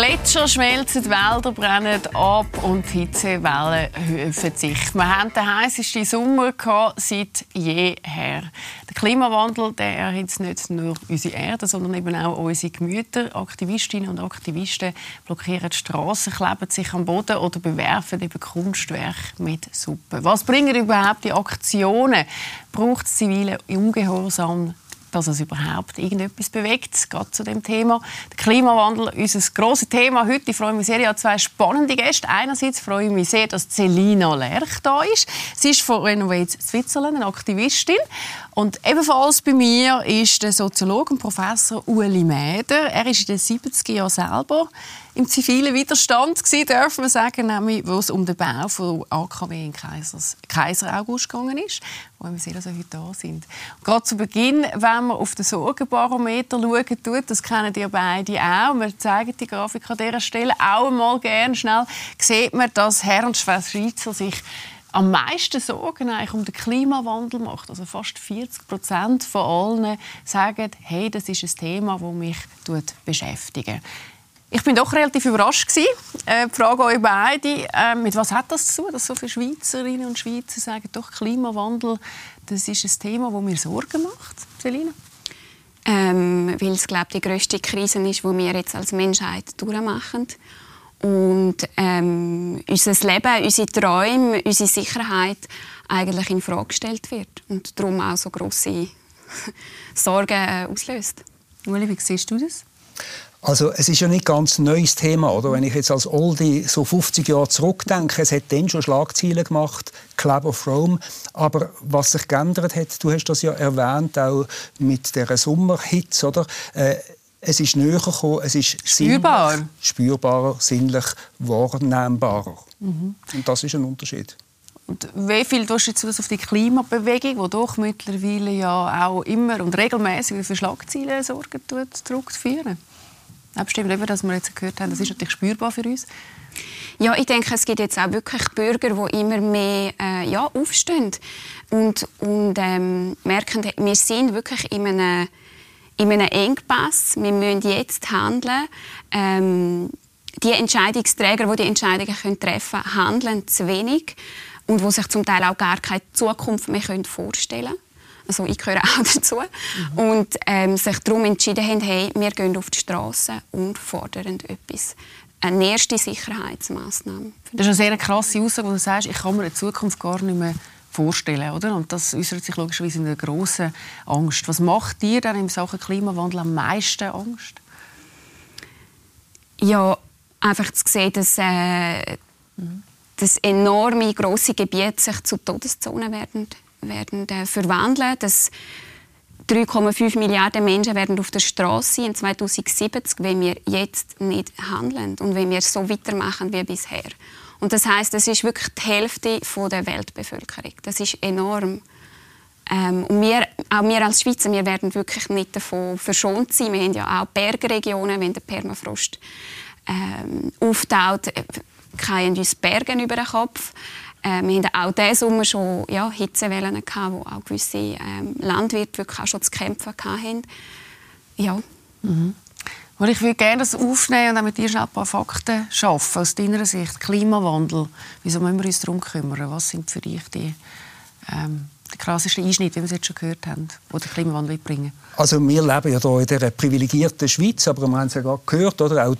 Gletscher schmelzen, Wälder brennen ab und Hitzewellen häufen sich. Wir hatten den heißesten Sommer seit jeher. Der Klimawandel der erhitzt nicht nur unsere Erde, sondern eben auch unsere Gemüter. Aktivistinnen und Aktivisten blockieren die Straßen, kleben sich am Boden oder bewerfen eben Kunstwerke mit Suppe. Was bringen überhaupt die Aktionen? Braucht es zivile Ungehorsam dass es überhaupt irgendetwas bewegt, gerade zu dem Thema. Der Klimawandel, unser grosses Thema heute. Ich freue mich sehr, ich habe zwei spannende Gäste. Einerseits freue ich mich sehr, dass Celina Lerch da ist. Sie ist von Renovate Switzerland, eine Aktivistin. Und ebenfalls bei mir ist der Soziologe und Professor Ueli Mäder. Er ist in den 70er Jahren selber im zivilen Widerstand gewesen, dürfen wir sagen, nämlich, wo es um den Bau von AKW in Kaisers, Kaiser August gegangen ist, wo wir sehen, dass wir heute da sind. Und gerade zu Beginn, wenn man auf den Sorgenbarometer schauen tut, das kennen ihr beide auch, wir zeigen die Grafik an dieser Stelle auch einmal gerne schnell, sieht man, dass Herr und Schwester Schweizer sich am meisten Sorgen eigentlich um den Klimawandel macht. Also fast 40 Prozent von allen sagen, hey, das ist ein Thema, das mich beschäftigt. Ich bin doch relativ überrascht gewesen. Äh, die Frage euch beide, äh, mit was hat das zu tun, dass so viele Schweizerinnen und Schweizer sagen, doch Klimawandel, das ist ein Thema, das mir Sorgen macht, Selina? Ähm, weil es glaube die größte Krise ist, die wir jetzt als Menschheit durchmachen und ähm, unser Leben, unsere Träume, unsere Sicherheit eigentlich in Frage gestellt wird und darum auch so große Sorgen äh, auslöst. Uli, wie siehst du das? Also es ist ja nicht ganz ein neues Thema, oder? Wenn ich jetzt als Oldie so 50 Jahre zurückdenke, es hat dann schon Schlagzeilen gemacht, Club of Rome, aber was sich geändert hat, du hast das ja erwähnt, auch mit der Sommerhitze, oder? Äh, es ist näher gekommen, es ist spürbar. Sinnlich, spürbarer, sinnlich wahrnehmbarer. Mhm. Und das ist ein Unterschied. Und wie viel tust du jetzt auf die Klimabewegung, die doch mittlerweile ja auch immer und regelmäßig für Schlagzeilen sorgen tut, zurückzuführen? Abstimmen, eben, dass wir jetzt gehört haben, das ist natürlich spürbar für uns. Ja, ich denke, es gibt jetzt auch wirklich Bürger, die immer mehr äh, ja, aufstehen und, und ähm, merken, wir sind wirklich in einem, in einem Engpass. Wir müssen jetzt handeln. Ähm, die Entscheidungsträger, die die Entscheidungen treffen können, handeln zu wenig und die sich zum Teil auch gar keine Zukunft mehr vorstellen können also ich gehöre auch dazu, mhm. und ähm, sich darum entschieden haben, hey, wir gehen auf die Straße und fordern etwas. Eine erste Sicherheitsmaßnahme. Das ist eine sehr krasse Aussage, wo du sagst, ich kann mir in Zukunft gar nicht mehr vorstellen, oder? Und das äußert sich logischerweise in einer grossen Angst. Was macht dir dann in Sachen Klimawandel am meisten Angst? Ja, einfach zu sehen, dass äh, mhm. das enorme große Gebiet sich zu Todeszonen werden werden äh, verwandeln. Das 3,5 Milliarden Menschen werden auf der Straße sein in 2070, wenn wir jetzt nicht handeln und wenn wir so weitermachen wie bisher. Und das heißt, das ist wirklich die Hälfte der Weltbevölkerung. Das ist enorm. Ähm, und wir, auch wir als Schweizer, wir werden wirklich nicht davon verschont sein. Wir haben ja auch Bergregionen, wenn der Permafrost ähm, auftaut, äh, fallen uns Berge über den Kopf. Äh, wir hatten auch diesen Sommer schon ja, Hitzewellen, gehabt, wo auch gewisse ähm, Landwirte wirklich auch schon zu kämpfen hatten. Ja. Mhm. ich würde gerne das aufnehmen und auch mit dir ein paar Fakten schaffen aus deiner Sicht. Klimawandel, wieso müssen wir uns darum kümmern? Was sind für dich die ähm, der krasseste Einschnitt, wie wir es jetzt schon gehört haben, den der Klimawandel bringen Also wir leben ja hier in dieser privilegierten Schweiz, aber wir haben es ja gerade gehört, oder? auch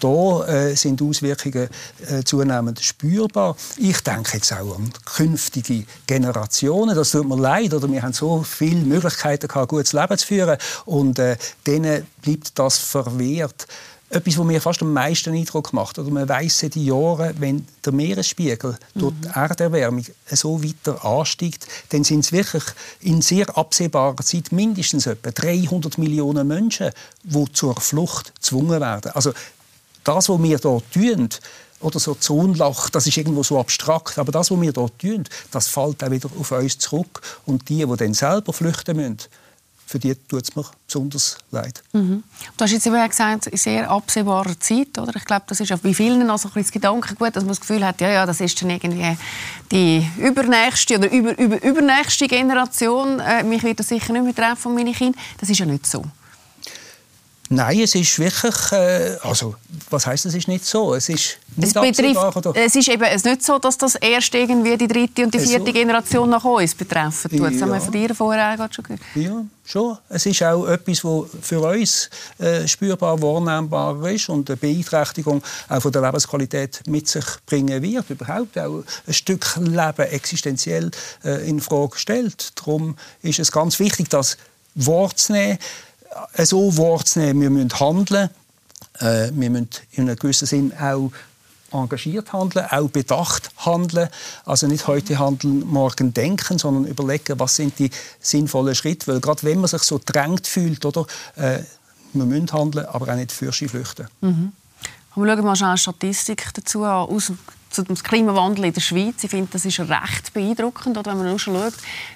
hier äh, sind Auswirkungen äh, zunehmend spürbar. Ich denke jetzt auch an künftige Generationen. Das tut mir leid, oder? wir haben so viele Möglichkeiten, gehabt, gutes Leben zu führen und äh, denen bleibt das verwehrt etwas, was mir fast am meisten Eindruck macht. Oder man weiss seit Jahren, wenn der Meeresspiegel mhm. durch die Erderwärmung so weiter ansteigt, dann sind es wirklich in sehr absehbarer Zeit mindestens etwa 300 Millionen Menschen, die zur Flucht gezwungen werden. Also das, was wir hier tun, oder so Zonlach, das ist irgendwo so abstrakt. Aber das, was wir hier tun, das fällt auch wieder auf uns zurück. Und die, die dann selber flüchten müssen, für die tut es mir besonders leid. Mhm. Du hast jetzt eben gesagt, in sehr absehbarer Zeit. Oder? Ich glaube, das ist auch bei vielen also ein das Gedankengut, dass man das Gefühl hat, ja, ja, das ist dann irgendwie die übernächste oder über, über, übernächste Generation. Äh, mich wird das sicher nicht mehr treffen, meine Kinder. Das ist ja nicht so. Nein, es ist wirklich, äh, also was heißt es ist nicht so? Es ist nicht es, betrifft, es ist eben es nicht so, dass das erst irgendwie die dritte und die vierte so. Generation nach uns betreffen tut. Das haben wir von dir vorher schon gehört. Ja, schon. Es ist auch etwas, was für uns äh, spürbar wahrnehmbar ist und eine Beeinträchtigung auch von der Lebensqualität mit sich bringen wird. Überhaupt auch ein Stück Leben existenziell äh, in Frage stellt. Darum ist es ganz wichtig, das wahrzunehmen so wahrzunehmen. Wir müssen handeln. Äh, wir müssen in einem gewissen Sinn auch engagiert handeln, auch bedacht handeln. Also nicht heute handeln, morgen denken, sondern überlegen, was sind die sinnvollen Schritte. Weil gerade wenn man sich so drängt fühlt, oder, äh, wir müssen handeln, aber auch nicht für flüchten. Mhm. Wir schauen mal eine Statistik dazu an, aus zum Klimawandel in der Schweiz. Ich finde, das ist recht beeindruckend. Oder wenn man nur schaut,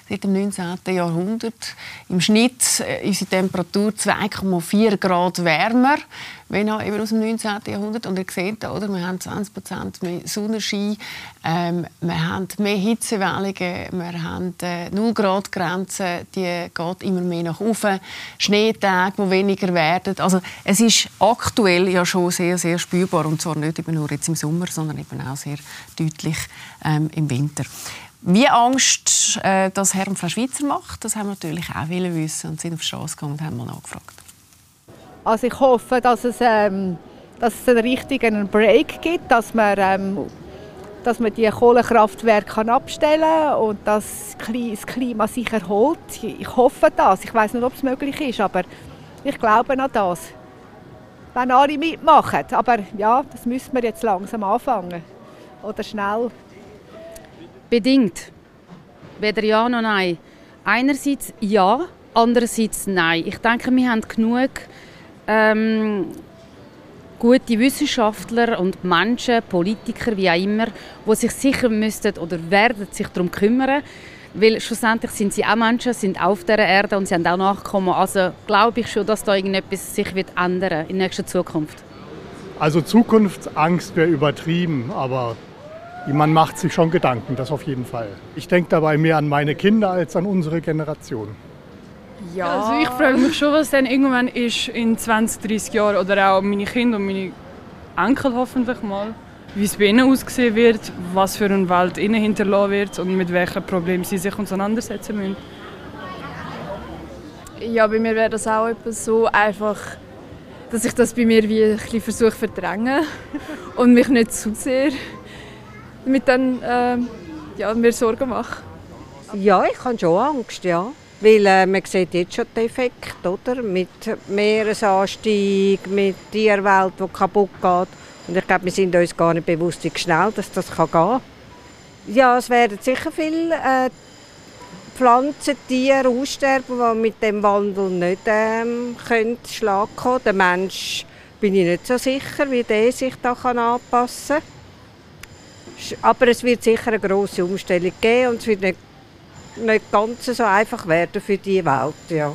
seit dem 19. Jahrhundert im Schnitt äh, ist die Temperatur 2,4 Grad wärmer wenn auch eben aus dem 19. Jahrhundert. Und ihr seht, oder, wir haben 20 Prozent mehr Sonnenschein, ähm, wir haben mehr Hitzewellungen, wir haben äh, 0 Grad Grenze, die geht immer mehr nach oben, Schneetage, die weniger werden. Also es ist aktuell ja schon sehr, sehr spürbar und zwar nicht nur jetzt im Sommer, sondern eben auch sehr deutlich ähm, im Winter. Wie Angst äh, das Herr und Frau Schweizer macht, das haben wir natürlich auch wissen und sind auf die Straße gegangen und haben mal nachgefragt. Also ich hoffe, dass es, ähm, dass es einen richtigen Break gibt, dass man, ähm, dass man die Kohlekraftwerke abstellen kann und dass das Klima sich erholt. Ich hoffe das. Ich weiß nicht, ob es möglich ist, aber ich glaube an das. Wenn alle mitmachen. Aber ja, das müssen wir jetzt langsam anfangen. Oder schnell. Bedingt. Weder ja noch nein. Einerseits ja, andererseits nein. Ich denke, wir haben genug ähm, gute Wissenschaftler und Menschen, Politiker, wie auch immer, die sich sicher müssten oder werden sich darum kümmern, weil schlussendlich sind sie auch Menschen, sind auf der Erde und sie haben auch Nachkommen. Also glaube ich schon, dass da irgendetwas sich wird ändern in nächster Zukunft. Also Zukunftsangst wäre übertrieben, aber man macht sich schon Gedanken, das auf jeden Fall. Ich denke dabei mehr an meine Kinder als an unsere Generation. Ja. Also ich frage mich schon, was dann irgendwann ist in 20, 30 Jahren oder auch meine Kinder und meine Enkel hoffentlich mal, wie es bei ihnen aussehen wird, was für eine Welt ihnen hinterlassen wird und mit welchen Problemen sie sich auseinandersetzen müssen. Ja, bei mir wäre das auch etwas so einfach, dass ich das bei mir wie ein bisschen versuche zu verdrängen und mich nicht zu sehr damit dann äh, ja, mir Sorgen mache. Ja, ich habe schon Angst, ja. Weil äh, man sieht jetzt schon den Effekt, oder? Mit Meeresanstieg, mit Tierwelt, die kaputt geht. Und ich glaube, wir sind uns gar nicht bewusst, wie schnell dass das gehen kann. Ja, es werden sicher viele äh, Pflanzen, Tiere aussterben, die mit dem Wandel nicht ähm, können Schlag kommen Der Mensch bin ich nicht so sicher, wie der sich da kann anpassen kann. Aber es wird sicher eine grosse Umstellung geben und es wird nicht nicht ganz so einfach werden für die Welt. Ja.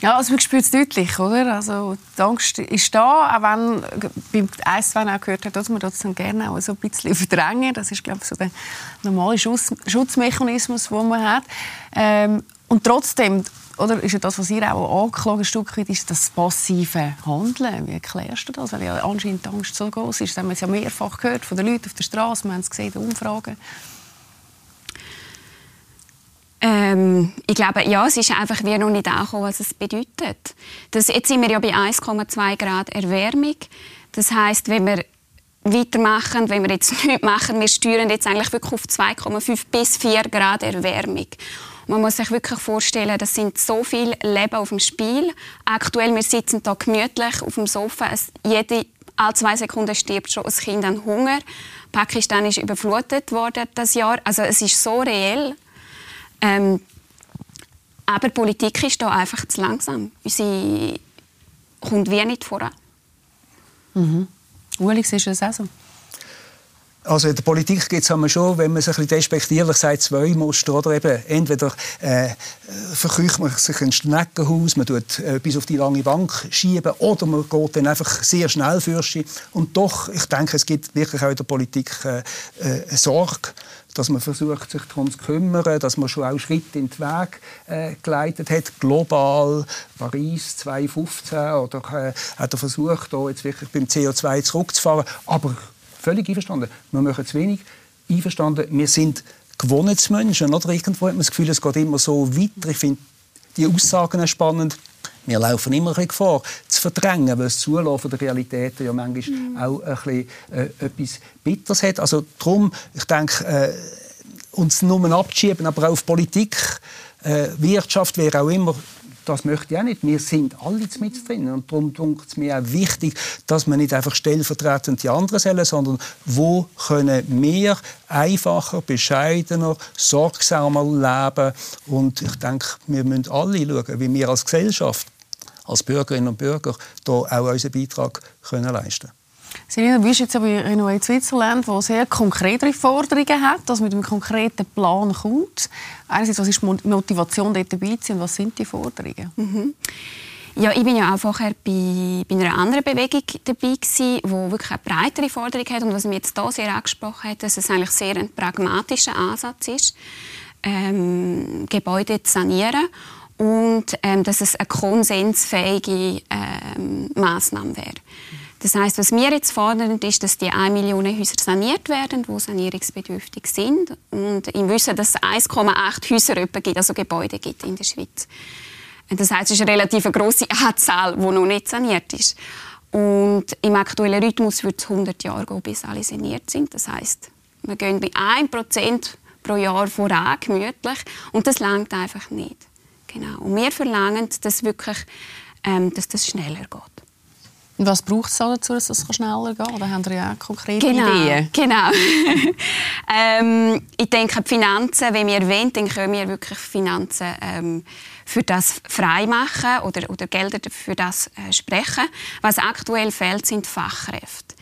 Ja, also man spürt es deutlich, oder? Also die Angst ist da, auch wenn beim Eiswein auch gehört hat, dass man das dann gerne auch so ein bisschen verdrängen. Das ist, glaube ich, so der normale Schutz Schutzmechanismus, den man hat. Ähm, und trotzdem, oder ist ja das, was ihr auch angeklagt Stück weit, ist das passive Handeln. Wie erklärst du das? Weil ja anscheinend die Angst so groß ist. Das haben wir ja mehrfach gehört von den Leuten auf der Straße. Wir haben es gesehen in Umfragen. Ähm, ich glaube, ja, es ist einfach wie noch nicht angekommen, was es bedeutet. Das, jetzt sind wir ja bei 1,2 Grad Erwärmung. Das heißt, wenn wir weitermachen, wenn wir jetzt nichts machen, wir steuern jetzt eigentlich wirklich auf 2,5 bis 4 Grad Erwärmung. Man muss sich wirklich vorstellen, das sind so viele Leben auf dem Spiel. Aktuell, wir sitzen da gemütlich auf dem Sofa. Es, jede, alle zwei Sekunden stirbt schon ein Kind an Hunger. Pakistan ist überflutet worden das Jahr. Also es ist so reell. Ähm, aber die Politik ist da einfach zu langsam. Sie kommt wie nicht voran. Mhm. Uli, siehst du das auch so? Also in der Politik gibt es schon, wenn man sich ein bisschen despektierlich sagt, zwei Muster. Oder? Eben, entweder äh, verkücht man sich ein Schneckenhaus, man tut bis auf die lange Bank schieben, oder man geht dann einfach sehr schnell für Und doch, ich denke, es gibt wirklich auch in der Politik äh, äh, Sorge dass man versucht, sich darum zu kümmern, dass man schon auch Schritte in den Weg äh, geleitet hat, global, Paris 2015, oder äh, hat er versucht, da jetzt wirklich beim CO2 zurückzufahren, aber völlig einverstanden, wir machen zu wenig, einverstanden, wir sind Gewohnheitsmenschen, oder? Irgendwo hat man das Gefühl, es geht immer so weiter. Ich finde die Aussagen spannend. Wir laufen immer ein Gefahr, zu verdrängen, weil das Zulaufen der Realitäten ja manchmal mhm. auch ein bisschen, äh, etwas Bitters hat. Also darum, ich denke, äh, uns nur abzuschieben, aber auch auf Politik, äh, Wirtschaft wäre auch immer das möchte ich auch nicht. Wir sind alle mit drin. Und darum ist es mir auch wichtig, dass man nicht einfach stellvertretend die anderen sollen, sondern wo können wir einfacher, bescheidener, sorgsamer leben. Und ich denke, wir müssen alle schauen, wie wir als Gesellschaft, als Bürgerinnen und Bürger, da auch unseren Beitrag können leisten können. Selina, du bist jetzt aber in Switzerland, wo sehr konkrete Forderungen hat, dass mit einem konkreten Plan kommt. Einerseits, was ist die Motivation, dort dabei zu sein und was sind die Forderungen? Mhm. Ja, ich bin ja auch vorher bei, bei einer anderen Bewegung dabei gewesen, die wirklich eine breitere Forderung hat und was mir jetzt hier sehr angesprochen hat, dass es eigentlich sehr ein pragmatischer Ansatz ist, ähm, Gebäude zu sanieren und ähm, dass es eine konsensfähige ähm, Maßnahme wäre. Das heißt, was wir jetzt fordern, ist, dass die 1 Million Häuser saniert werden, die sanierungsbedürftig sind. Und im Wissen, dass es 1,8 Häuser gibt, also Gebäude gibt in der Schweiz. Das heißt, es ist eine relativ grosse Anzahl, die noch nicht saniert ist. Und im aktuellen Rhythmus wird es 100 Jahre gehen, bis alle saniert sind. Das heißt, wir gehen bei 1% pro Jahr voran, gemütlich. Und das langt einfach nicht. Genau. Und wir verlangen, dass, wirklich, ähm, dass das schneller geht. Und was braucht es dazu, dass es schneller geht? Da haben wir ja auch konkrete genau, Ideen. Genau. ähm, ich denke, die Finanzen, wenn wir wollen, dann können wir wirklich Finanzen ähm, für das freimachen oder, oder Gelder für das äh, sprechen. Was aktuell fehlt, sind Fachkräfte.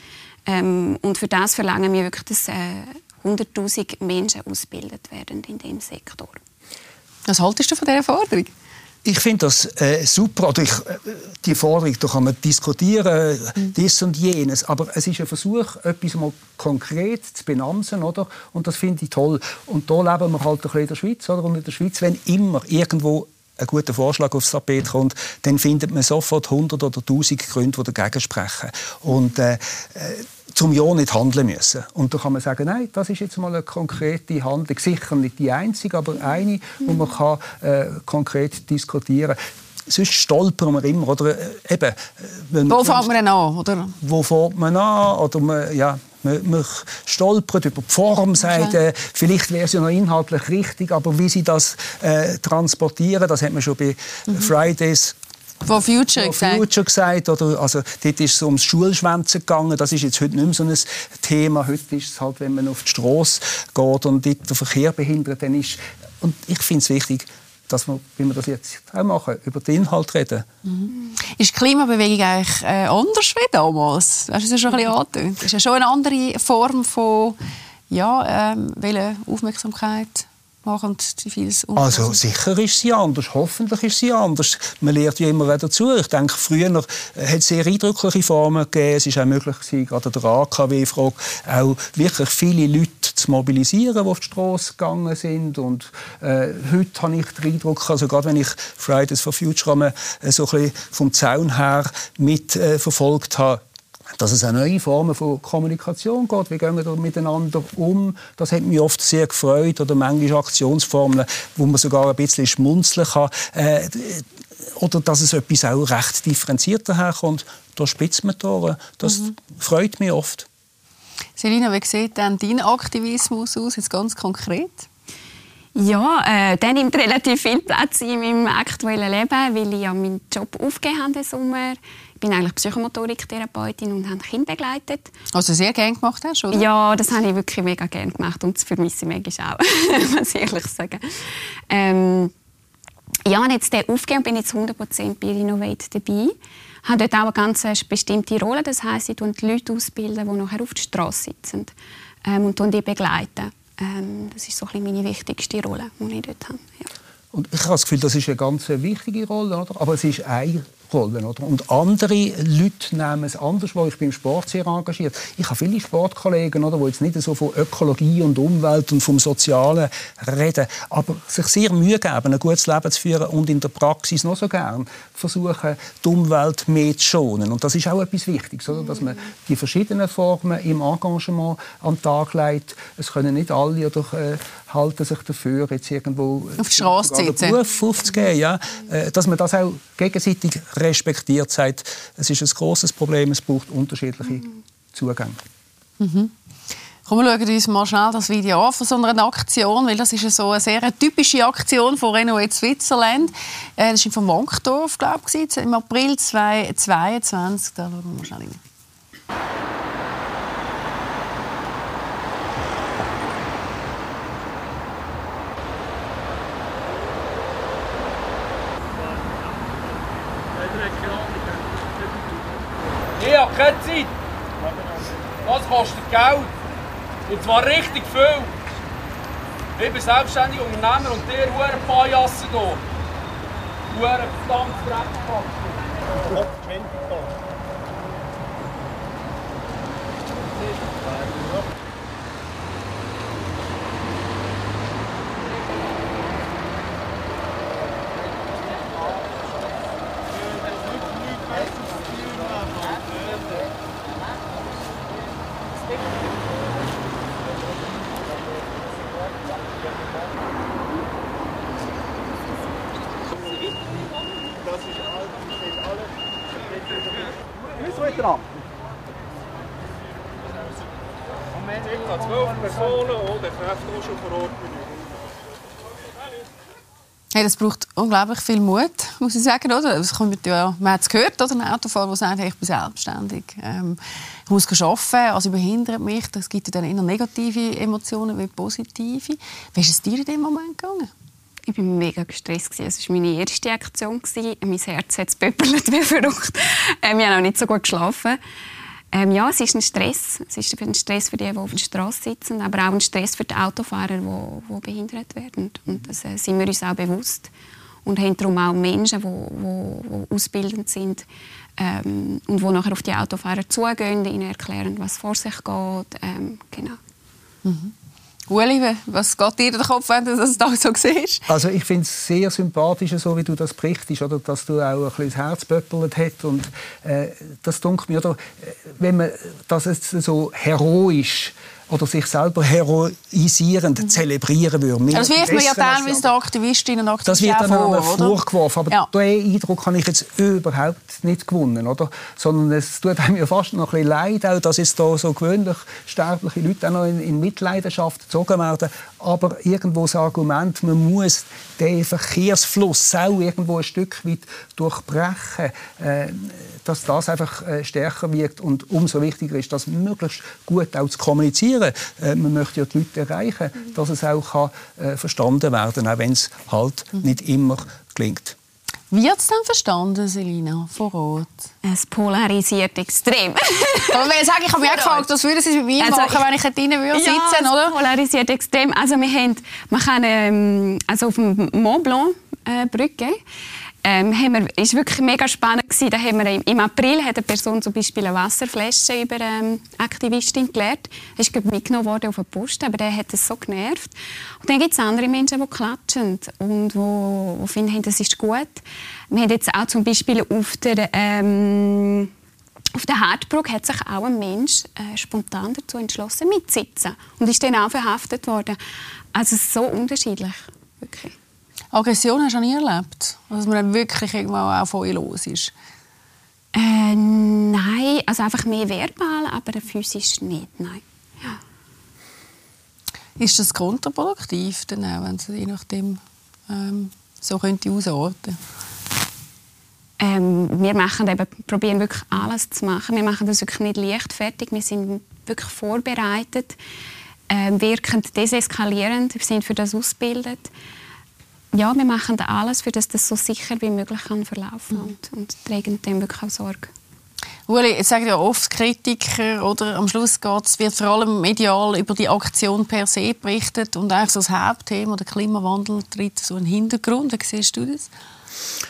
Ähm, und für das verlangen wir wirklich, dass äh, 100'000 Menschen ausgebildet werden in diesem Sektor. Was haltest du von dieser Forderung? Ich finde das äh, super. Oder ich, äh, die Forderung, da kann man diskutieren, mhm. dies und jenes. Aber es ist ein Versuch, etwas mal konkret zu benamsen. Oder? Und das finde ich toll. Und da leben wir halt in der Schweiz. Oder? Und in der Schweiz, wenn immer irgendwo ein guter Vorschlag aufs Tapet kommt, dann findet man sofort 100 oder 1000 Gründe, die dagegen sprechen. Und äh, äh zum Ja nicht handeln müssen. Und da kann man sagen, nein, das ist jetzt mal eine konkrete Handlung, sicher nicht die einzige, aber eine, wo man kann, äh, konkret diskutieren kann sonst stolpern wir immer. Oder, äh, eben, äh, wo fängt man an? Oder? Wo fängt man an? Oder man, ja, man, man stolpert über die Form, sagt, äh, vielleicht wäre es ja noch inhaltlich richtig, aber wie sie das äh, transportieren, das hat man schon bei mhm. Fridays von Future gesagt. Future gesagt oder, also, dort ist es ums Schulschwänzen gegangen. Das ist jetzt heute nicht mehr so ein Thema. Heute ist es halt, wenn man auf die Straße geht und dort den Verkehr behindert, dann ist... Und ich finde es wichtig, dass wir, wie wir das jetzt auch machen, über den Inhalt reden. Mhm. Ist die Klimabewegung eigentlich äh, anders wie damals? Hast du es schon ein bisschen angetönt? Ist ja schon eine andere Form von ja, ähm, Aufmerksamkeit? Machen vieles Also sicher ist sie anders, hoffentlich ist sie anders. Man lernt ja immer wieder dazu. Ich denke, früher hat es sehr eindrückliche Formen gegeben. Es war auch möglich, gewesen, gerade der AKW-Frage, auch wirklich viele Leute zu mobilisieren, die auf die Straße gegangen sind. Und äh, heute habe ich den Eindruck, also gerade wenn ich Fridays for Future äh, so ein bisschen vom Zaun her mitverfolgt äh, habe, dass es auch neue Formen von Kommunikation gibt. Wie gehen wir da miteinander um? Das hat mich oft sehr gefreut. Oder manchmal Aktionsformeln, wo man sogar ein bisschen schmunzeln kann. Äh, oder dass es etwas auch recht differenzierter herkommt. Da spitzt man die Das mhm. freut mich oft. Selina, wie sieht denn dein Aktivismus aus, jetzt ganz konkret? Ja, äh, der nimmt relativ viel Platz in meinem aktuellen Leben, weil ich ja meinen Job aufgegeben habe im Sommer. Ich bin eigentlich Psychomotoriktherapeutin und habe Kinder begleitet. Also sehr gerne gemacht hast, oder? Ja, das habe ich wirklich mega gerne gemacht und das vermisse ich manchmal auch, muss ich ehrlich sagen. Ähm, ja, und jetzt den aufgegeben bin ich zu 100% bei Renovate dabei. Ich habe dort auch eine ganz bestimmte Rolle. Das heisst, ich die Leute ausbilden, die nachher auf der Straße sitzen ähm, und die begleiten. Ähm, das ist so ein meine wichtigste Rolle, die ich dort habe. Ja. Und ich habe das Gefühl, das ist eine ganz wichtige Rolle, oder? aber es ist eine Rolle. Oder? Und andere Leute nehmen es anders wahr. Ich bin im Sport sehr engagiert. Ich habe viele Sportkollegen, oder, die jetzt nicht so von Ökologie und Umwelt und vom Sozialen reden, aber sich sehr Mühe geben, ein gutes Leben zu führen und in der Praxis noch so gern versuchen, die Umwelt mehr zu schonen. Und das ist auch etwas Wichtiges, oder? dass man die verschiedenen Formen im Engagement an den Tag legt. Es können nicht alle oder äh, halten sich dafür, jetzt irgendwo auf die Straße zu sitzen. Beruf aufzugeben, ja. Äh, dass man das auch gegenseitig respektiert, sagt, es ist ein großes Problem, es braucht unterschiedliche mhm. Zugänge. Mhm. Komm, wir schauen uns mal schnell das Video an von so einer Aktion, weil das ist so eine sehr typische Aktion von Renault Switzerland. Äh, das war vom Wankdorf, glaube ich, im April 2022. Da schauen wir mal schnell rein. Keine Zeit. Das kostet Geld. Und zwar richtig viel. Ich bin selbstständiger Unternehmer und der Huren Pajassen hier. Huren verdammt Dreckpack. dran. Circa zwölf Personen und der Kräfte auch schon vor Ort. Das braucht unglaublich viel Mut, muss ich sagen. Oder? Das kommt ja, man hat es gehört, oder? ein Autofahrer, der sagt, hey, ich bin selbstständig, ähm, ich muss arbeiten, also überhindert mich. Das gibt dann eher negative Emotionen wie positive. Wie ist es dir in dem Moment gegangen? Ich war mega gestresst. Es war meine erste Aktion. Mein Herz hat pöppelt wie verrückt. Ähm, ich habe auch nicht so gut geschlafen. Ähm, ja, es ist ein Stress. Es ist ein Stress für die, die auf der Straße sitzen, aber auch ein Stress für die Autofahrer, die, die behindert werden. Und das äh, sind wir uns auch bewusst. Und haben darum auch Menschen, die, die, ausbildend sind ähm, und die nachher auf die Autofahrer zugehen, ihnen erklären, was vor sich geht. Ähm, genau. Mhm. Uli, was geht dir in den Kopf, wenn du das da so siehst? Also ich finde es sehr sympathisch, so wie du das berichtest, oder, dass du auch ein bisschen das Herz böppelt hast. Und äh, das dunkelt mir, oder, äh, wenn man das jetzt so heroisch oder sich selber heroisierend mhm. zelebrieren würde. Das wirft man ja teilweise den Aktivistinnen und Aktivisten Das wird dann vor, vorgeworfen, aber ja. diesen Eindruck habe ich jetzt überhaupt nicht gewonnen, oder? Sondern es tut einem ja fast noch ein bisschen leid, auch, dass jetzt da so gewöhnlich sterbliche Leute auch noch in, in Mitleidenschaft gezogen werden. Aber irgendwo das Argument, man muss den Verkehrsfluss auch irgendwo ein Stück weit durchbrechen, äh, dass das einfach äh, stärker wirkt und umso wichtiger ist, das möglichst gut auch zu kommunizieren. Äh, man möchte ja die Leute erreichen, dass es auch kann, äh, verstanden werden kann, auch wenn es halt mhm. nicht immer gelingt. Wird es dann verstanden, Selina, vor Ort? Es polarisiert extrem. Aber wenn ich sage, ich habe mich gefragt, was würde Sie mit mir also machen, wenn ich drinnen würde sitzen, ja, oder? es polarisiert extrem. Also wir haben, man kann, ähm, also auf dem Mont Blanc äh, Brücke ähm, haben wir, ist wirklich mega spannend gewesen. Da haben wir im April hat eine Person zum Beispiel eine Wasserflasche über ähm, Aktivistin gelehrt. Das ist mitgenommen worden auf den Post, aber der hat es so genervt. Und dann gibt es andere Menschen, die klatschen und die, die finden, das ist gut. Wir haben jetzt auch zum Beispiel auf der ähm, auf der Hartbrücke hat sich auch ein Mensch äh, spontan dazu entschlossen, mitzusitzen und ist dann auch verhaftet worden. Also so unterschiedlich, wirklich. Aggression hast du nie erlebt? Dass man dann wirklich irgendwo auch von ihr los ist? Äh, nein, also einfach mehr verbal, aber physisch nicht, nein. Ja. Ist das kontraproduktiv, dann auch, wenn Sie je nachdem ähm, so könnte ausordnen ähm, wir machen eben, probieren wirklich alles zu machen. Wir machen das wirklich nicht leichtfertig. Wir sind wirklich vorbereitet, äh, wirkend deseskalierend. Wir sind für das ausgebildet ja, wir machen alles, für dass das so sicher wie möglich kann verlaufen mhm. und, und tragen dem wirklich auch Sorge. Uli, jetzt sagen ja oft Kritiker, oder am Schluss geht's, wird vor allem medial über die Aktion per se berichtet und eigentlich so das Hauptthema, der Klimawandel, tritt so in den Hintergrund. Wie siehst du das?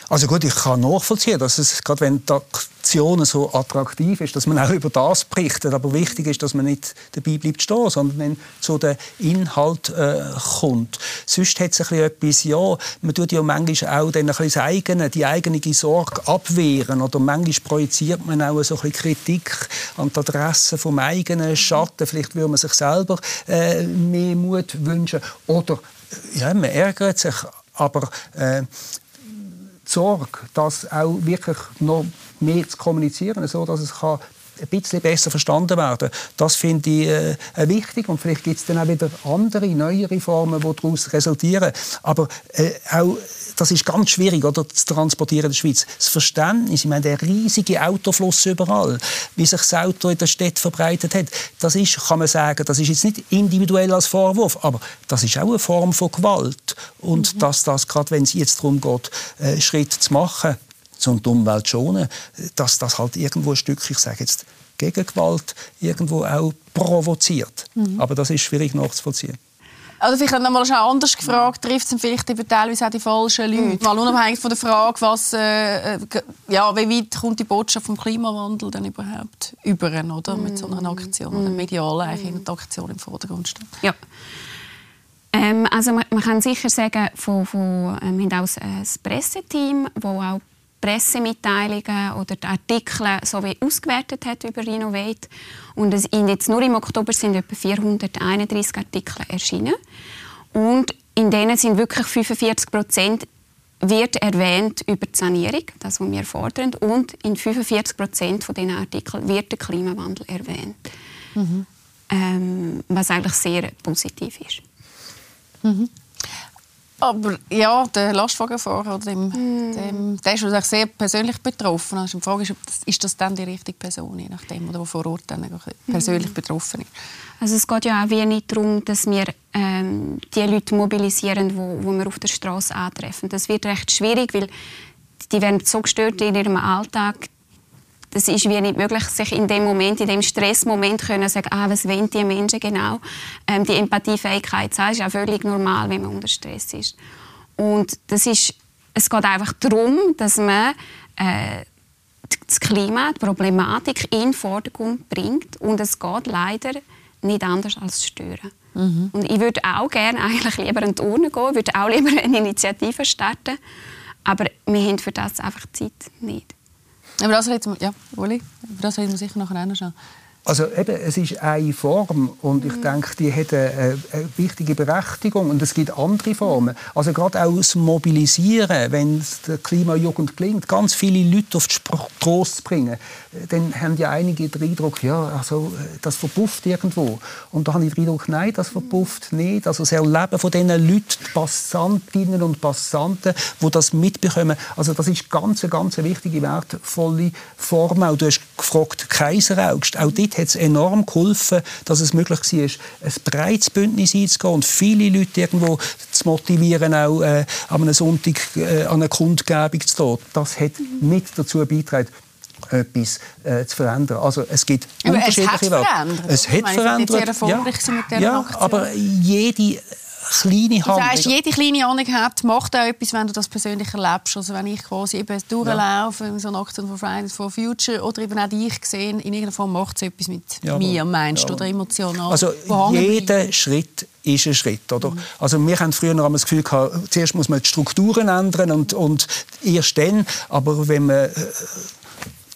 Also gut, ich kann nachvollziehen, dass es gerade wenn die Aktion so attraktiv ist, dass man auch über das berichtet. Aber wichtig ist, dass man nicht dabei bleibt stehen, sondern zu den Inhalt äh, kommt. Sonst hat es etwas, ja, man tut ja manchmal auch dann ein bisschen eigene, die eigene Sorge abwehren oder manchmal projiziert man auch so ein bisschen Kritik an die Adresse vom eigenen Schatten. Vielleicht würde man sich selber äh, mehr Mut wünschen oder ja, man ärgert sich, aber äh, Sorge, das auch wirklich noch mehr zu kommunizieren, so dass es kann ein bisschen besser verstanden werden. Das finde ich äh, wichtig und vielleicht gibt es dann auch wieder andere, neuere Formen, die daraus resultieren. Aber äh, auch das ist ganz schwierig oder, zu transportieren in der Schweiz. Das Verständnis, ich meine, der riesige Autofluss überall, wie sich das Auto in der Stadt verbreitet hat, das ist, kann man sagen, das ist jetzt nicht individuell als Vorwurf, aber das ist auch eine Form von Gewalt. Und mhm. dass das, gerade wenn es jetzt darum geht, äh, Schritt zu machen, um die Umwelt zu schonen, dass das halt irgendwo ein Stück, ich sage jetzt, Gegengewalt irgendwo auch provoziert. Mhm. Aber das ist schwierig nachzuvollziehen. Also vielleicht noch mal schon anders gefragt, trifft es vielleicht eben teilweise auch die falschen Leute? Mhm. Mal unabhängig von der Frage, was, äh, äh, ja, wie weit kommt die Botschaft vom Klimawandel denn überhaupt über, oder? Mit so einer Aktion, mhm. medial eigentlich in der Aktion im Vordergrund steht. Ja. Ähm, also man, man, kann sicher sagen, von, von, äh, wir haben auch ein Presseteam, das auch Pressemitteilungen oder die Artikel so wie ausgewertet hat über Renovate. Und es, jetzt nur im Oktober sind etwa 431 Artikel erschienen. Und in denen sind wirklich 45 Prozent wird erwähnt über die Sanierung, das, was wir fordern. Und in 45 Prozent von diesen Artikeln wird der Klimawandel erwähnt. Mhm. Ähm, was eigentlich sehr positiv ist. Mhm. Aber ja, der Lastwagenfahrer, dem, mm. dem, der ist sehr persönlich betroffen. Also die Frage ist, ist das dann die richtige Person, je nachdem, oder vor Ort dann persönlich mm. betroffen ist? Also es geht ja auch wie nicht darum, dass wir ähm, die Leute mobilisieren, wo, wo wir auf der Straße antreffen. Das wird recht schwierig, weil die werden so gestört in ihrem Alltag, das ist wie nicht möglich, sich in dem Moment, in dem Stressmoment können sagen, ah, was wollen die Menschen genau. Ähm, die Empathiefähigkeit zu ist ja völlig normal, wenn man unter Stress ist. Und das ist, es geht einfach darum, dass man äh, das Klima, die Problematik in den Vordergrund bringt. Und es geht leider nicht anders als stören. Mhm. Und ich würde auch gerne eigentlich lieber an die Urne gehen, würde auch lieber eine Initiative starten. Aber wir haben für das einfach Zeit nicht. Aber das reden wir, ja, Uli, über das reden wir sicher nachher noch schnell. Also eben, es ist eine Form und ich mhm. denke, die hat eine, eine, wichtige Berechtigung und es gibt andere Formen. Also gerade auch das Mobilisieren, wenn es der Klimajugend gelingt, ganz viele Leute auf die Straße zu bringen, dann haben ja einige den Eindruck, ja, also, das verpufft irgendwo. Und da habe ich den Eindruck, nein, das verpufft nicht. Also das Erleben von diesen Leuten, die Passantinnen und Passanten, die das mitbekommen, also das ist ganz, ganz eine wichtige, wertvolle Form. Auch du hast gefragt, Kaiseraugst, auch dort hat es enorm geholfen, dass es möglich war, ein breites Bündnis einzugehen und viele Leute irgendwo zu motivieren, auch äh, an einem Sonntag äh, an einer Kundgebung zu tun. Das hat mit dazu beigetragen, etwas äh, zu verändern. Also es gibt aber unterschiedliche es hat verändert. Es hat verändert. Ja, ja aber jede kleine Handlung. Das heißt, jede kleine Handlung hat, macht auch etwas, wenn du das persönlich erlebst. Also wenn ich quasi eben durchlaufe, ja. so eine Aktion von Fridays for Future oder eben auch dich sehe, in irgendeiner Form macht es etwas mit ja, mir, meinst ja. oder emotional. Also jeder Schritt ist ein Schritt. Oder? Mhm. Also wir haben früher noch das Gefühl gehabt, zuerst muss man die Strukturen ändern und, und erst dann. Aber wenn man äh,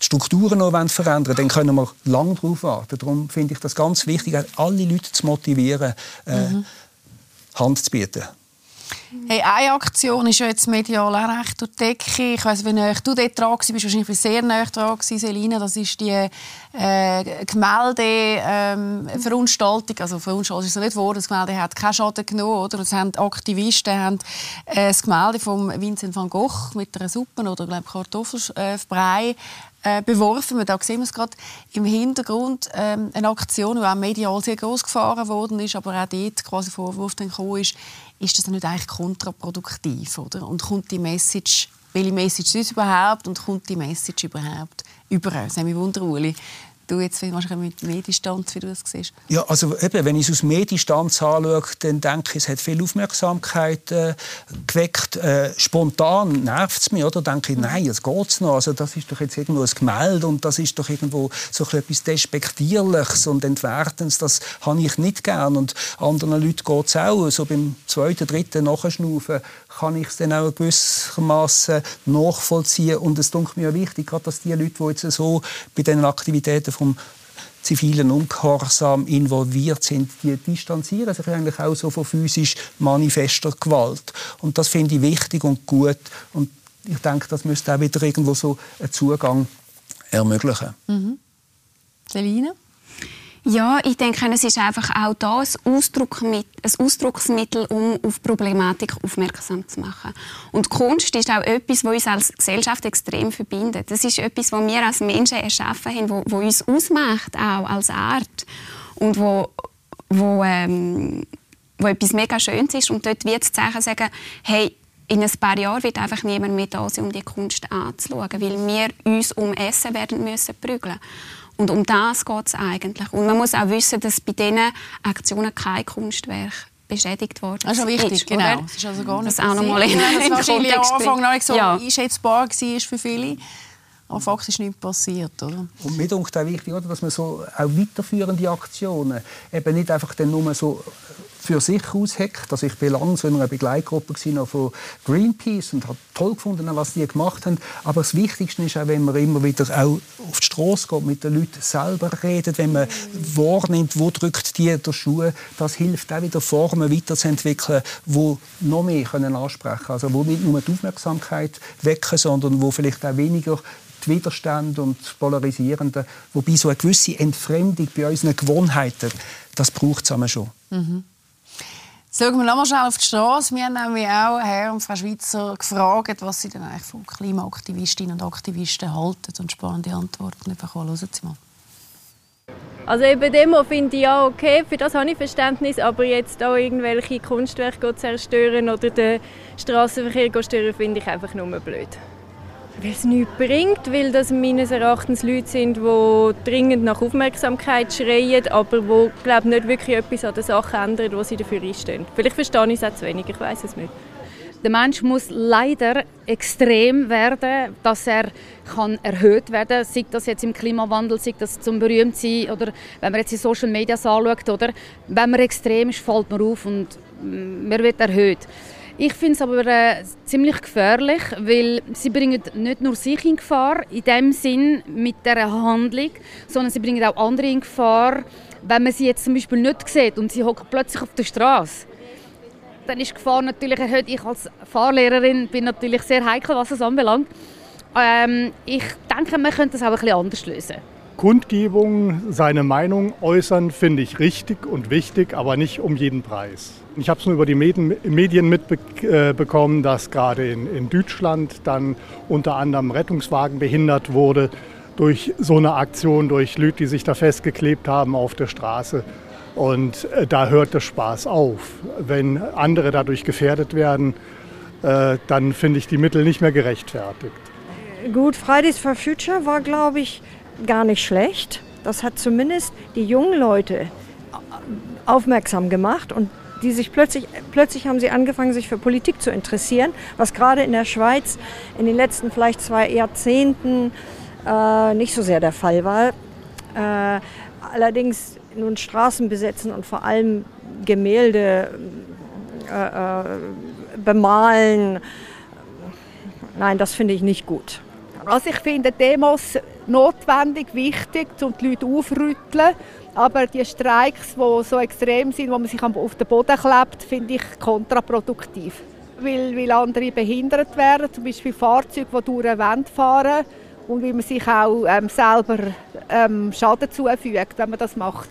die Strukturen noch verändern dann können wir lange darauf warten. Darum finde ich das ganz wichtig, alle Leute zu motivieren, äh, mhm. Hand zu bieten. Hey, eine Aktion ist ja jetzt medial auch recht durch die Decke. Ich weiss, wie nah du dort dran warst, bist wahrscheinlich sehr nah dran Selina. Das ist die äh, Gemäldeveranstaltung. Ähm, also Veranstaltung ist es nicht geworden. Das Gemälde hat keinen Schaden genommen. Oder? Es haben Aktivisten haben, äh, das Gemälde von Vincent van Gogh mit einer Suppe oder glaube Kartoffelbrei äh, beworfen. Da sehen wir es gerade im Hintergrund ähm, eine Aktion, die auch medial sehr groß gefahren worden ist, aber auch dort quasi Vorwurf dann gekommen ist, ist das nicht eigentlich kontraproduktiv, oder? Und kommt die Message, welche Message ist überhaupt und kommt die Message überhaupt überall. Das mich wundern, Uli du jetzt wahrscheinlich mit mehr Distanz, wie du das siehst? Ja, also eben, wenn ich es aus mehr Distanz anschaue, dann denke ich, es hat viel Aufmerksamkeit äh, geweckt. Äh, spontan nervt es mich, oder? denke ich, nein, es geht noch. Also das ist doch jetzt irgendwo ein Gemälde und das ist doch irgendwo so etwas Despektierliches und Entwertendes. Das habe ich nicht gern. Und anderen Leuten geht es auch. So beim zweiten, dritten Nachschnaufen kann ich es dann auch gewissermaßen nachvollziehen. Und es ist mir wichtig, gerade dass die Leute, die jetzt so bei diesen Aktivitäten vom zivilen Ungehorsam involviert sind, die distanzieren sich eigentlich auch so von physisch manifester Gewalt. Und das finde ich wichtig und gut. Und ich denke, das müsste auch wieder irgendwo so einen Zugang ermöglichen. Mhm. Selina? Ja, ich denke, es ist einfach auch da ein, ein Ausdrucksmittel, um auf Problematik aufmerksam zu machen. Und Kunst ist auch etwas, was uns als Gesellschaft extrem verbindet. Das ist etwas, was wir als Menschen erschaffen haben, wo uns ausmacht, auch als Art. Und wo, wo, ähm, wo etwas mega Schönes ist. Und dort wird es sagen, hey, in ein paar Jahren wird einfach niemand mehr da sein, um die Kunst anzuschauen, weil wir uns um Essen werden müssen prügeln. Und um das geht es eigentlich. Und man muss auch wissen, dass bei diesen Aktionen kein Kunstwerk beschädigt worden Das ist wichtig, ist, genau. Das ist also gar nicht das auch noch mal in, ja, das wahrscheinlich am Anfang noch nicht so ja. einschätzbar war für viele. Aber faktisch nichts passiert, oder? Und mir denkt auch wichtig, oder, dass man so auch weiterführende Aktionen eben nicht einfach dann nur so für sich ausheckt. Also ich war lange so in einer Begleitgruppe von Greenpeace und habe toll gefunden, was die gemacht haben. Aber das Wichtigste ist auch, wenn man immer wieder auch auf die Straße geht, mit den Leuten selber redet, wenn man wahrnimmt, wo drückt die der Schuhe, das hilft auch wieder Formen weiterzuentwickeln, wo noch mehr können ansprechen. Also wo nicht nur die Aufmerksamkeit wecken, sondern wo vielleicht auch weniger die Widerstände und das Polarisierende, wobei so eine gewisse Entfremdung bei unseren Gewohnheiten, das braucht es schon. Mhm. Schauen wir nochmal schnell auf die Straße. Wir haben nämlich auch Herr und Frau Schweizer gefragt, was sie denn eigentlich von Klimaaktivistinnen und Aktivisten halten und spannende Antworten bekommen. Hören Sie mal. Also eben Demo finde ich ja okay, für das habe ich Verständnis, aber jetzt auch irgendwelche Kunstwerke zerstören oder den Straßenverkehr stören, finde ich einfach nur blöd weil es nichts bringt, weil das meines Erachtens Leute sind, die dringend nach Aufmerksamkeit schreien, aber die glaube nicht wirklich etwas an der Sache ändern, wo sie dafür einstehen. Vielleicht verstehe ich es auch zu wenig, ich weiß es nicht. Der Mensch muss leider extrem werden, dass er kann erhöht werden sei das jetzt im Klimawandel, sei das zum Berühmtsein oder wenn man jetzt die Social Media anschaut, oder wenn man extrem ist, fällt man auf und mm, man wird erhöht. Ich finde es aber äh, ziemlich gefährlich, weil sie bringen nicht nur sich in Gefahr, in dem Sinn mit der Handlung, sondern sie bringen auch andere in Gefahr, wenn man sie jetzt zum Beispiel nicht sieht und sie hocken plötzlich auf der Straße. Dann ist die Gefahr natürlich erhöht. Ich als Fahrlehrerin bin natürlich sehr heikel, was das anbelangt. Ähm, ich denke, man könnte das auch ein bisschen anders lösen. Kundgebung, seine Meinung äußern, finde ich richtig und wichtig, aber nicht um jeden Preis. Ich habe es nur über die Medien mitbekommen, dass gerade in, in Deutschland dann unter anderem Rettungswagen behindert wurde durch so eine Aktion, durch Leute, die sich da festgeklebt haben auf der Straße. Und äh, da hört der Spaß auf. Wenn andere dadurch gefährdet werden, äh, dann finde ich die Mittel nicht mehr gerechtfertigt. Gut, Fridays for Future war, glaube ich, gar nicht schlecht. Das hat zumindest die jungen Leute aufmerksam gemacht und die sich plötzlich, plötzlich haben sie angefangen, sich für Politik zu interessieren, was gerade in der Schweiz in den letzten vielleicht zwei Jahrzehnten äh, nicht so sehr der Fall war. Äh, allerdings nun Straßen besetzen und vor allem Gemälde äh, äh bemalen, nein, das finde ich nicht gut. Also ich finde Demos notwendig, wichtig, um die Leute aufrütteln. Aber die Streiks, die so extrem sind, wo man sich auf den Boden klebt, finde ich kontraproduktiv. Weil, weil andere behindert werden, zum Beispiel Fahrzeuge, die durch eine Wand fahren und weil man sich auch ähm, selber ähm, Schaden zufügt, wenn man das macht.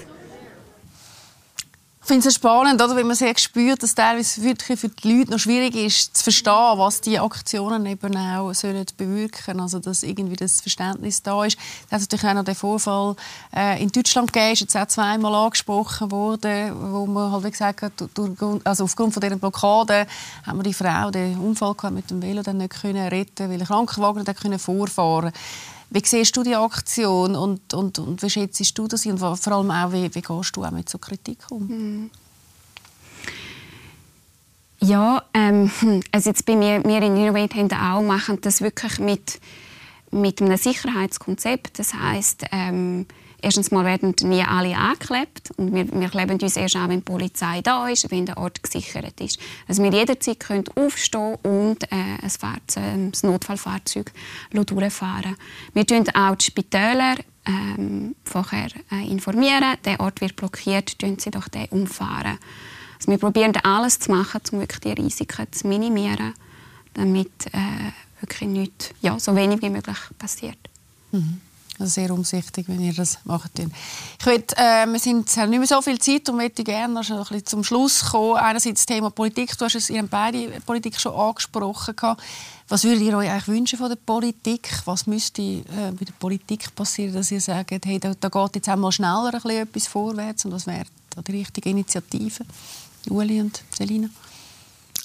Ich finde es spannend, oder? weil man sehr spürt, dass teilweise wirklich für die Leute noch schwierig ist, zu verstehen, was die Aktionen eben auch sollen bewirken Also, dass irgendwie das Verständnis da ist. Es hat natürlich auch noch den Vorfall äh, in Deutschland gegeben, ist jetzt auch zweimal angesprochen worden, wo man halt, wie gesagt hat, durch, also aufgrund von dieser Blockade haben wir die Frau den Unfall mit dem Velo dann nicht können retten weil ein Krankenwagen nicht vorfahren konnte Wie siehst du die Aktion und, und, und wie schätzt du das und vor allem auch, wie, wie gehst du auch mit so Kritik um? Mhm. Ja, ähm, also jetzt bei mir, wir in Innovate haben auch machen das wirklich mit, mit einem Sicherheitskonzept. Das heißt, ähm, erstens mal werden nie alle angeklebt und wir, wir kleben uns erst an, wenn die Polizei da ist, wenn der Ort gesichert ist. Also wir jederzeit können aufstehen und äh, ein, Fahrzeug, ein Notfallfahrzeug durchfahren. Wir informieren auch die Spitäler ähm, vorher äh, informieren. Der Ort wird blockiert, tun sie doch den umfahren. Also wir probieren alles zu machen, um wirklich die Risiken zu minimieren, damit äh, wirklich nichts, ja, so wenig wie möglich passiert. Mhm. Also sehr umsichtig, wenn ihr das macht. Ich will, äh, wir sind nicht mehr so viel Zeit und möchte gerne noch ein bisschen zum Schluss kommen. Einerseits das Thema Politik. Du hast es, ihr habt beide Politik schon angesprochen. Was würdet ihr euch eigentlich wünschen von der Politik? Was müsste äh, bei der Politik passieren, dass ihr sagt, hey, da, da geht jetzt einmal schneller ein bisschen etwas vorwärts und was wäre die richtige Initiative? Uli und Selina?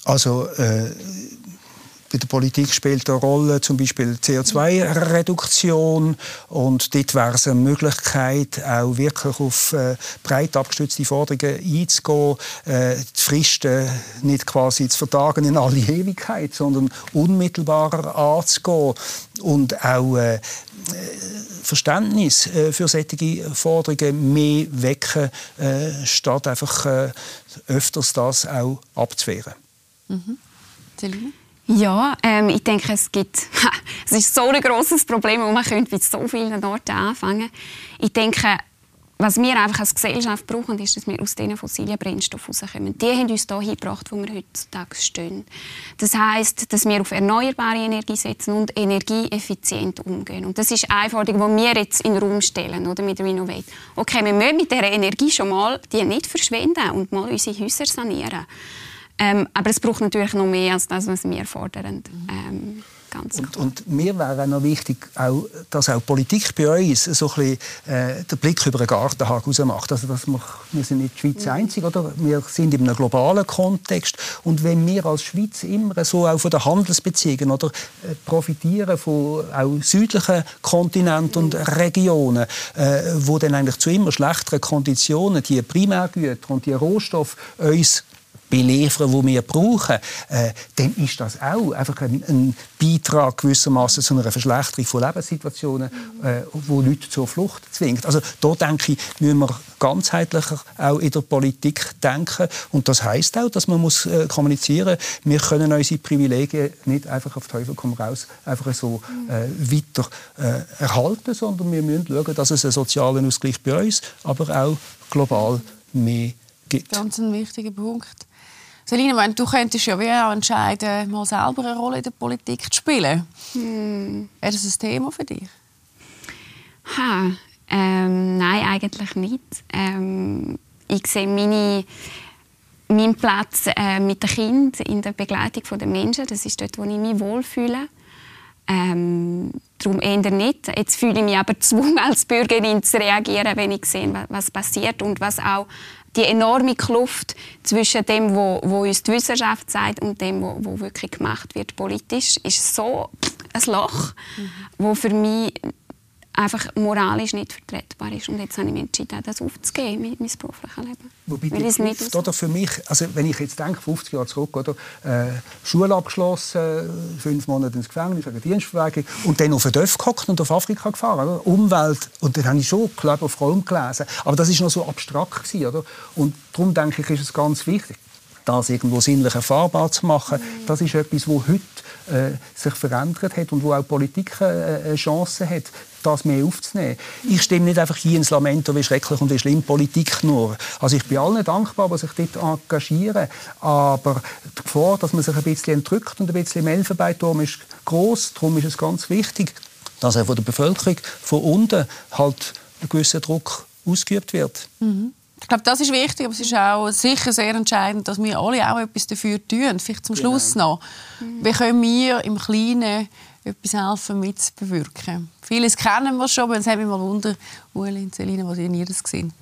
Also äh, bei der Politik spielt eine Rolle zum Beispiel CO2-Reduktion und dort wäre es eine Möglichkeit, auch wirklich auf äh, breit abgestützte Forderungen einzugehen, äh, die Fristen nicht quasi zu vertagen in alle Ewigkeit, sondern unmittelbarer anzugehen und auch äh, Verständnis für solche Forderungen mehr wecken, statt einfach öfters das auch abzuwehren. Mhm. Selina? Ja, ähm, ich denke, es gibt, es ist so ein großes Problem und man könnte mit so vielen Orten anfangen. Ich denke, was wir einfach als Gesellschaft brauchen, ist, dass wir aus diesen fossilen Brennstoffen rauskommen. Die haben uns hier gebracht, wo wir heutzutage stehen. Das heißt, dass wir auf erneuerbare Energie setzen und energieeffizient umgehen. Und das ist eine Forderung, die wir jetzt in den Raum stellen oder, mit Renovate. Okay, wir müssen mit dieser Energie schon mal die nicht verschwenden und mal unsere Häuser sanieren. Ähm, aber es braucht natürlich noch mehr als das, was wir fordern. Ähm, ganz und, und, mir wäre noch wichtig, auch, dass auch Politik bei uns so ein bisschen, äh, den Blick über den Gartenhag heraus macht. Also, dass wir, wir sind nicht die Schweiz mhm. einzig, oder? wir sind in einem globalen Kontext. Und wenn wir als Schweiz immer so auch von den Handelsbeziehungen oder, äh, profitieren von auch südlichen Kontinenten und Regionen, äh, wo dann eigentlich zu immer schlechteren Konditionen die Primärgüter und die Rohstoffe uns beliefern, die wir brauchen, äh, dann ist das auch einfach ein, ein Beitrag gewissermaßen zu einer Verschlechterung von Lebenssituationen, äh, wo Leute zur Flucht zwingt. Also da denke ich, müssen wir ganzheitlicher auch in der Politik denken und das heißt auch, dass man muss äh, kommunizieren. Wir können unsere Privilegien nicht einfach auf Teufel komm raus einfach so äh, weiter äh, erhalten, sondern wir müssen schauen, dass es einen sozialen Ausgleich bei uns, aber auch global mehr gibt. Ganz ein wichtiger Punkt. Selina, meine, du könntest ja wie auch entscheiden, mal selber eine Rolle in der Politik zu spielen. Hm. Wäre das ein Thema für dich? Ha, ähm, nein, eigentlich nicht. Ähm, ich sehe meine, meinen Platz äh, mit dem Kind in der Begleitung der Menschen. Das ist dort, wo ich mich wohlfühle. Ähm, darum eher nicht. Jetzt fühle ich mich aber gezwungen, als Bürgerin zu reagieren, wenn ich sehe, was passiert und was auch die enorme Kluft zwischen dem, wo, wo uns die Wissenschaft sagt und dem, wo, wo wirklich gemacht wird politisch, ist so ein Loch, mhm. wo für mich einfach moralisch nicht vertretbar ist. Und jetzt habe ich mich entschieden, das aufzugeben, mein, mein berufliches Leben. Wobei die Kluft, oder für mich, also wenn ich jetzt denke, 50 Jahre zurück, oder, äh, Schule abgeschlossen, fünf Monate ins Gefängnis wegen Dienstverweigerung und dann auf den Dörf gehockt und auf Afrika gefahren, oder? Umwelt, und dann habe ich schon Club of Rome gelesen, aber das ist noch so abstrakt gewesen, oder? Und darum denke ich, ist es ganz wichtig, das irgendwo sinnlich erfahrbar zu machen. Das ist etwas, wo heute äh, sich verändert hat und wo auch Politik äh, eine Chance hat, das mehr aufzunehmen. Ich stimme nicht einfach hier ins Lamento, wie schrecklich und wie schlimm Politik nur. Also ich bin allen dankbar, die sich dort engagieren, aber die Gefahr, dass man sich ein bisschen entrückt und ein bisschen im Elfenbeinturm ist groß. Darum ist es ganz wichtig, dass auch von der Bevölkerung von unten halt ein gewisser Druck ausgeübt wird. Mhm. Ich glaube, das ist wichtig, aber es ist auch sicher sehr entscheidend, dass wir alle auch etwas dafür tun. Vielleicht zum genau. Schluss noch. Mhm. Wie können wir im Kleinen etwas helfen, mitzubewirken? Vieles kennen wir schon, aber es hat mich mal Wunder, Ueli und Selina, was ihr das gesehen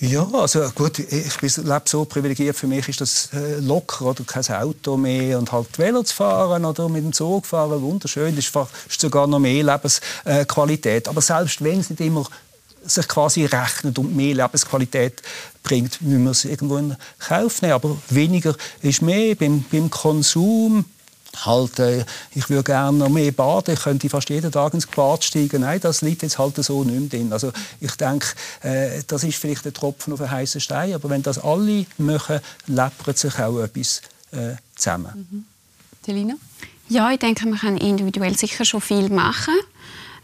Ja, also gut, ich lebe so privilegiert. Für mich ist das äh, locker oder kein Auto mehr und halt Velo zu fahren oder mit dem Zug fahren, wunderschön. Das ist, ist sogar noch mehr Lebensqualität. Aber selbst wenn es nicht immer sich quasi rechnet und mehr Lebensqualität bringt, müssen wir es irgendwo in Kauf nehmen. Aber weniger ist mehr beim, beim Konsum halt, äh, ich würde gerne noch mehr baden, ich könnte fast jeden Tag ins Bad steigen. Nein, das liegt jetzt halt so nicht mehr drin. Also ich denke, äh, das ist vielleicht ein Tropfen auf einen heißen Stein, aber wenn das alle machen, läppert sich auch etwas äh, zusammen. Mhm. Telina? Ja, ich denke, man kann individuell sicher schon viel machen,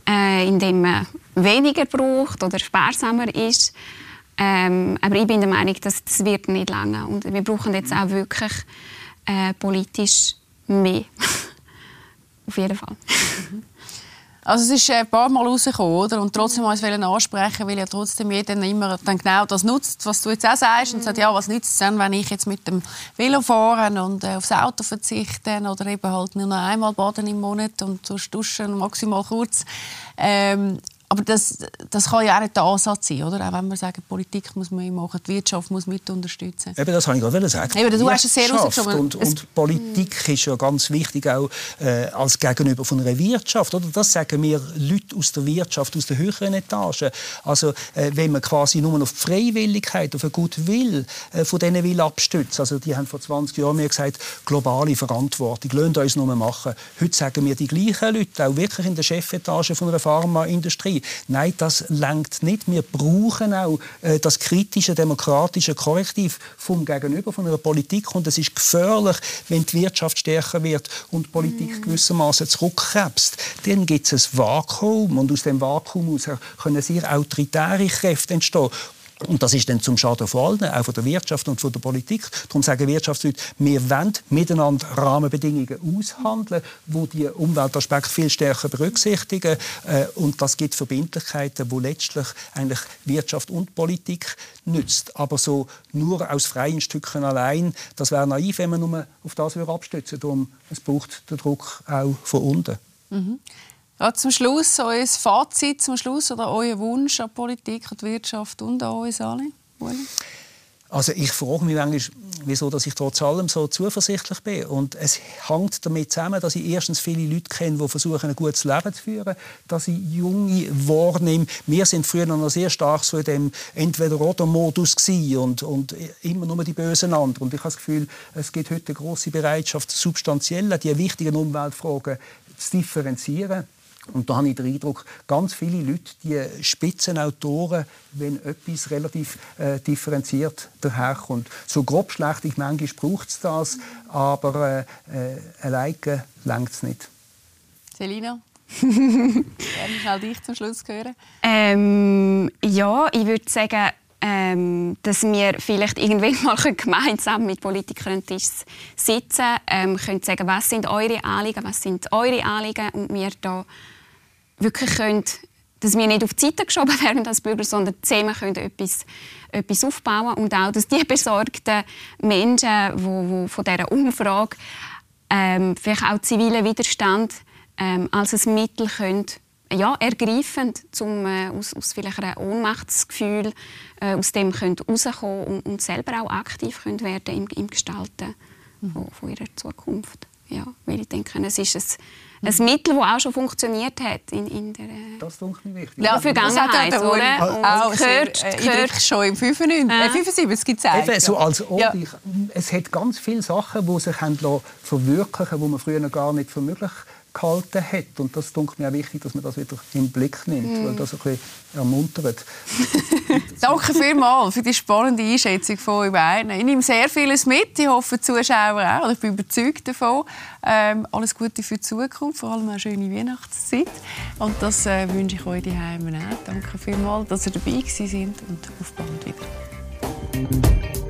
äh, indem man weniger braucht oder sparsamer ist. Ähm, aber ich bin der Meinung, dass das wird nicht lange und wir brauchen jetzt auch wirklich äh, politisch mehr. Auf jeden Fall. Also es ist ein paar Mal rausgekommen, oder? Und trotzdem wollte ich es ansprechen, weil ja trotzdem jeder immer dann genau das nutzt, was du jetzt auch sagst. Und sagt, ja, was nützt es dann, wenn ich jetzt mit dem Velo fahre und äh, aufs Auto verzichte oder eben halt nur noch einmal baden im Monat und sonst duschen maximal kurz. Ähm, aber das, das kann ja auch nicht der Ansatz sein, oder? Auch wenn wir sagen, Politik muss man machen, die Wirtschaft muss mit unterstützen. Eben, das wollte ich gerade sagen. Eben, du hast es sehr. Und, und Politik ist ja ganz wichtig auch äh, als Gegenüber von einer Wirtschaft. Oder? Das sagen mir Leute aus der Wirtschaft, aus den höheren Etagen. Also, äh, wenn man quasi nur auf die Freiwilligkeit, auf einen guten Will äh, von denen will abstützen. Also, die haben vor 20 Jahren mir gesagt, globale Verantwortung, lasst uns nur machen. Heute sagen mir die gleichen Leute, auch wirklich in der Chefetage von einer Pharmaindustrie, Nein, das lenkt nicht. Wir brauchen auch äh, das kritische, demokratische Korrektiv vom Gegenüber von einer Politik. Und es ist gefährlich, wenn die Wirtschaft stärker wird und die Politik mm. gewissermaßen zurückkrebst. Dann gibt es ein Vakuum und aus dem Vakuum können sehr autoritäre Kräfte entstehen. Und das ist dann zum Schaden von allen, auch von der Wirtschaft und von der Politik. Darum sagen Wirtschaftsleute, wir wollen miteinander Rahmenbedingungen aushandeln, wo die Umweltaspekte viel stärker berücksichtigen. Äh, und das gibt Verbindlichkeiten, wo letztlich eigentlich Wirtschaft und Politik nützt. Aber so nur aus freien Stücken allein, das wäre naiv, wenn man nur auf das abstützen würde. Darum es braucht den Druck auch von unten. Mhm. Ja, zum Schluss euer Fazit zum Schluss oder euer Wunsch an Politik und Wirtschaft und an uns alle? Also ich frage mich manchmal, wieso dass ich trotz allem so zuversichtlich bin. Und es hängt damit zusammen, dass ich erstens viele Leute kenne, die versuchen, ein gutes Leben zu führen, dass ich Junge wahrnehme. Wir sind früher noch sehr stark so in dem Entweder-oder-Modus und, und immer nur die Bösen anderen. Und ich habe das Gefühl, es gibt heute eine große Bereitschaft, substanziell die wichtigen Umweltfragen zu differenzieren. Und da habe ich den Eindruck, ganz viele Leute, die Spitzenautoren, wenn etwas relativ äh, differenziert daherkommt. So grobschlächtig manchmal braucht es das, aber äh, äh, alleine längt es nicht. Selina? Gerne schnell dich zum Schluss hören. Ähm, ja, ich würde sagen, ähm, dass wir vielleicht irgendwann mal gemeinsam mit Politikern Tisch sitzen ähm, können, sagen, was sind eure Anliegen, was sind eure Anliegen und wir da wirklich können, dass wir nicht auf die Seite geschoben werden als Bürger, sondern zusammen können etwas, etwas aufbauen und auch, dass die besorgten Menschen, die, die von dieser Umfrage ähm, vielleicht auch zivilen Widerstand ähm, als ein Mittel können, ja, ergreifend, um äh, aus, aus vielleicht einem Ohnmachtsgefühl äh, aus dem können rauskommen und, und selber auch aktiv können werden im, im Gestalten mhm. von, von ihrer Zukunft. Ja, weil ich denke, es ist ein ein Mittel, das auch schon funktioniert hat in, in der, das mir wichtig. Ja, Vergangenheit, oder? Und auch gehört, äh, gehört schon im 95, äh, 75 gezeigt. Eben, so als ja. Es hat ganz viele Sachen, die sich haben verwirklichen lassen, die man früher noch gar nicht für möglich gehalten hat. Und das ist mir auch wichtig, dass man das wieder im Blick nimmt, mm. weil das ein bisschen ermuntert. Danke vielmals für die spannende Einschätzung von euch beiden. Ich nehme sehr vieles mit. Ich hoffe, die Zuschauer auch. Ich bin überzeugt davon. Ähm, alles Gute für die Zukunft, vor allem eine schöne Weihnachtszeit. Und das äh, wünsche ich euch daheim auch. Danke vielmals, dass ihr dabei sind und auf bald wieder.